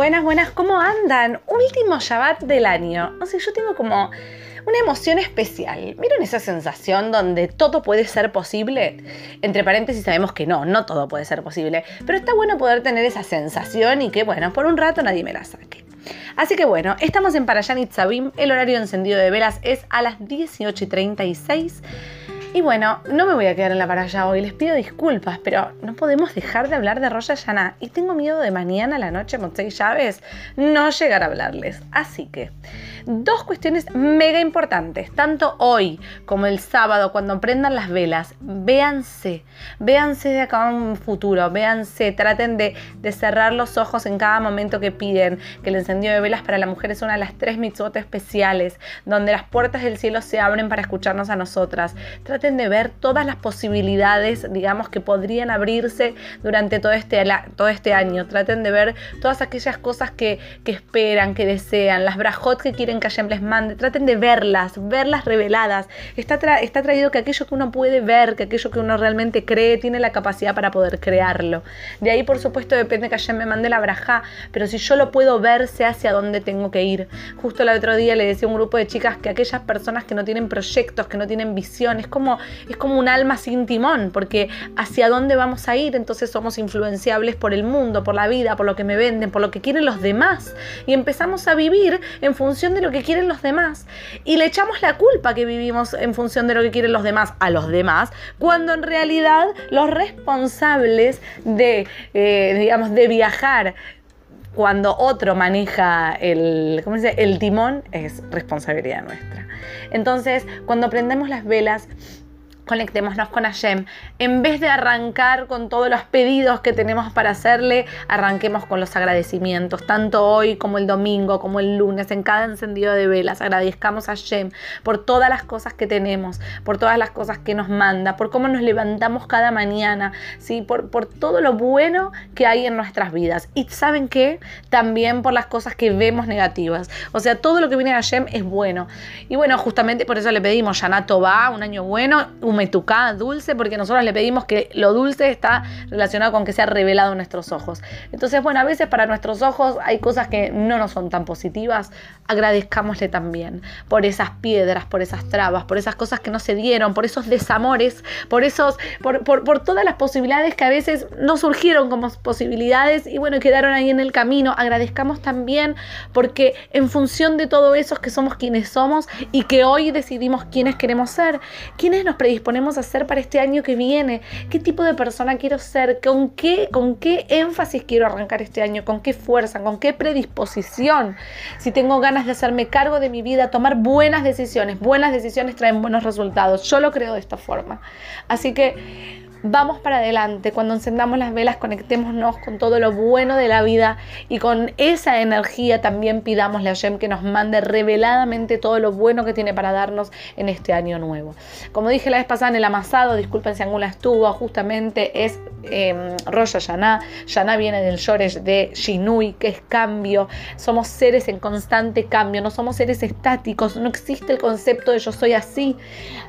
Buenas, buenas, ¿cómo andan? Último Shabbat del año. No sé, yo tengo como una emoción especial. ¿Vieron esa sensación donde todo puede ser posible? Entre paréntesis sabemos que no, no todo puede ser posible. Pero está bueno poder tener esa sensación y que, bueno, por un rato nadie me la saque. Así que bueno, estamos en Parayanit Sabim. El horario encendido de velas es a las 18.36. Y bueno, no me voy a quedar en la paralla hoy, les pido disculpas, pero no podemos dejar de hablar de Roya Yana y tengo miedo de mañana a la noche, Montey Llaves, no llegar a hablarles. Así que, dos cuestiones mega importantes, tanto hoy como el sábado, cuando prendan las velas, véanse, véanse de acá a un futuro, véanse, traten de, de cerrar los ojos en cada momento que piden, que el encendido de velas para la mujer es una de las tres mitzvot especiales, donde las puertas del cielo se abren para escucharnos a nosotras. Traten de ver todas las posibilidades, digamos, que podrían abrirse durante todo este, todo este año. Traten de ver todas aquellas cosas que, que esperan, que desean, las brajot que quieren que Hashem les mande. Traten de verlas, verlas reveladas. Está, está traído que aquello que uno puede ver, que aquello que uno realmente cree, tiene la capacidad para poder crearlo. De ahí, por supuesto, depende que Hashem me mande la braja, pero si yo lo puedo ver, sé hacia dónde tengo que ir. Justo el otro día le decía a un grupo de chicas que aquellas personas que no tienen proyectos, que no tienen visiones, como es como un alma sin timón, porque hacia dónde vamos a ir, entonces somos influenciables por el mundo, por la vida, por lo que me venden, por lo que quieren los demás. Y empezamos a vivir en función de lo que quieren los demás. Y le echamos la culpa que vivimos en función de lo que quieren los demás a los demás, cuando en realidad los responsables de, eh, digamos, de viajar cuando otro maneja el, ¿cómo dice? el timón es responsabilidad nuestra. Entonces, cuando prendemos las velas, conectémonos con Hashem. En vez de arrancar con todos los pedidos que tenemos para hacerle, arranquemos con los agradecimientos, tanto hoy como el domingo, como el lunes, en cada encendido de velas. Agradezcamos a Hashem por todas las cosas que tenemos, por todas las cosas que nos manda, por cómo nos levantamos cada mañana, ¿sí? por, por todo lo bueno que hay en nuestras vidas. Y ¿saben qué? También por las cosas que vemos negativas. O sea, todo lo que viene de Hashem es bueno. Y bueno, justamente por eso le pedimos Yanato va, un año bueno, un metucá, dulce, porque nosotros le pedimos que lo dulce está relacionado con que sea revelado en nuestros ojos. Entonces, bueno, a veces para nuestros ojos hay cosas que no nos son tan positivas. Agradezcámosle también por esas piedras, por esas trabas, por esas cosas que no se dieron, por esos desamores, por esos, por, por todas las posibilidades que a veces no surgieron como posibilidades y bueno, quedaron ahí en el camino. Agradezcamos también porque en función de todo eso es que somos quienes somos y que hoy decidimos quiénes queremos ser, quiénes nos predisponemos ponemos a hacer para este año que viene, qué tipo de persona quiero ser, con qué, con qué énfasis quiero arrancar este año, con qué fuerza, con qué predisposición, si tengo ganas de hacerme cargo de mi vida, tomar buenas decisiones, buenas decisiones traen buenos resultados, yo lo creo de esta forma. Así que vamos para adelante. Cuando encendamos las velas, conectémonos con todo lo bueno de la vida y con esa energía también pidámosle a Hashem que nos mande reveladamente todo lo bueno que tiene para darnos en este año nuevo. Como dije la vez pasada en el amasado, disculpen si alguna estuvo, justamente es eh, Rosh Hashanah. Yana viene del Yoresh de Shinui, que es cambio. Somos seres en constante cambio, no somos seres estáticos, no existe el concepto de yo soy así.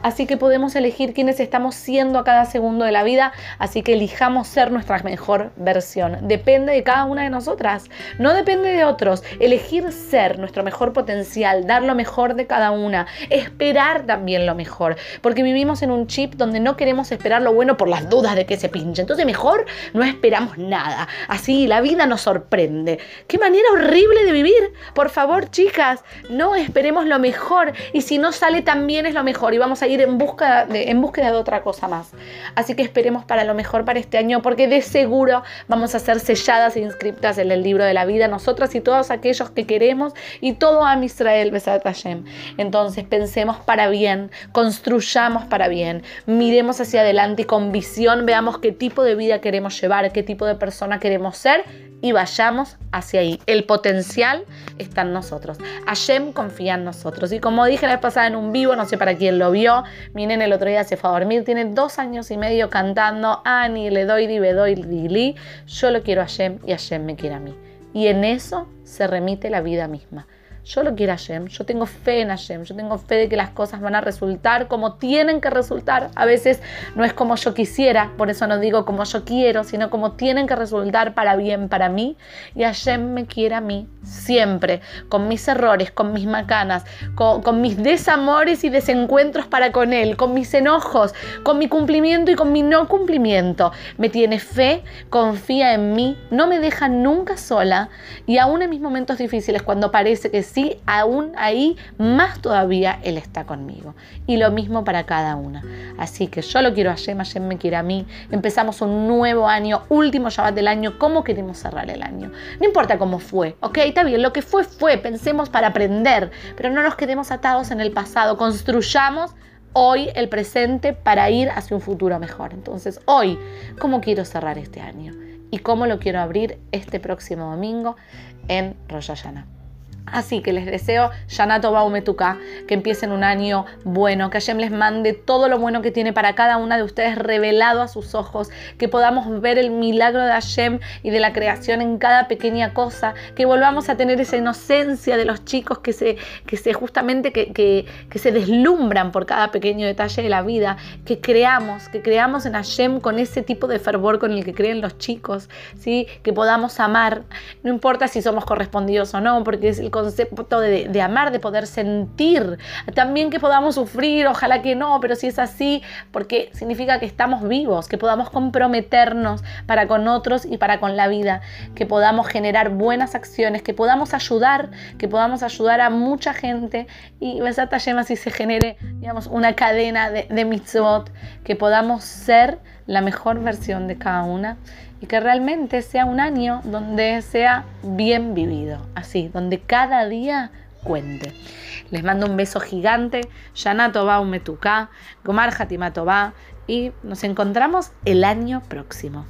Así que podemos elegir quiénes estamos siendo a cada segundo de la vida, así que elijamos ser nuestra mejor versión. Depende de cada una de nosotras, no depende de otros. Elegir ser nuestro mejor potencial, dar lo mejor de cada una, esperar también lo mejor, porque vivimos en un chip donde no queremos esperar lo bueno por las dudas de que se pinche. Entonces mejor no esperamos nada. Así la vida nos sorprende. Qué manera horrible de vivir. Por favor, chicas, no esperemos lo mejor y si no sale también es lo mejor y vamos a ir en busca en búsqueda de otra cosa más. Así que esperemos para lo mejor para este año, porque de seguro vamos a ser selladas e inscriptas en el libro de la vida, nosotras y todos aquellos que queremos, y todo a Israel, Besat Hashem. Entonces pensemos para bien, construyamos para bien, miremos hacia adelante y con visión veamos qué tipo de vida queremos llevar, qué tipo de persona queremos ser y vayamos hacia ahí. El potencial está en nosotros. Hashem confía en nosotros. Y como dije la vez pasada en un vivo, no sé para quién lo vio, mi nene el otro día se fue a dormir, tiene dos años y medio cantando Ani, le doy, di, doy, Yo lo quiero a Hashem y Hashem me quiere a mí. Y en eso se remite la vida misma. Yo lo quiero a Hashem, yo tengo fe en Hashem, yo tengo fe de que las cosas van a resultar como tienen que resultar. A veces no es como yo quisiera, por eso no digo como yo quiero, sino como tienen que resultar para bien para mí. Y Hashem me quiere a mí siempre, con mis errores, con mis macanas, con, con mis desamores y desencuentros para con Él, con mis enojos, con mi cumplimiento y con mi no cumplimiento. Me tiene fe, confía en mí, no me deja nunca sola y aún en mis momentos difíciles, cuando parece que sí, aún ahí más todavía Él está conmigo. Y lo mismo para cada una. Así que yo lo quiero a Hashem, Hashem me quiere a mí. Empezamos un nuevo año, último Shabbat del año. ¿Cómo queremos cerrar el año? No importa cómo fue, ¿ok? Está bien, lo que fue fue, pensemos para aprender, pero no nos quedemos atados en el pasado, construyamos hoy el presente para ir hacia un futuro mejor. Entonces, hoy, ¿cómo quiero cerrar este año? ¿Y cómo lo quiero abrir este próximo domingo en Rosh? Así que les deseo Yanato Baumetuka, que empiecen un año bueno, que Hashem les mande todo lo bueno que tiene para cada una de ustedes revelado a sus ojos, que podamos ver el milagro de Hashem y de la creación en cada pequeña cosa, que volvamos a tener esa inocencia de los chicos que se, que se justamente que, que, se deslumbran por cada pequeño detalle de la vida, que creamos, que creamos en Hashem con ese tipo de fervor con el que creen los chicos, ¿sí? que podamos amar, no importa si somos correspondidos o no, porque es el concepto de, amar, de poder sentir, también que podamos sufrir, ojalá que no, pero si es así, porque significa que estamos vivos, que podamos comprometernos para con otros y para con la vida, que podamos generar buenas acciones, que podamos ayudar, que podamos ayudar a mucha gente. Y Besata Yema si se genere, digamos, una cadena de, de mitzvot, que podamos ser la mejor versión de cada una y que realmente sea un año donde sea bien vivido, así, donde cada día cuente. Les mando un beso gigante, Yanato un Metuká, Gomar Hatimatová y nos encontramos el año próximo.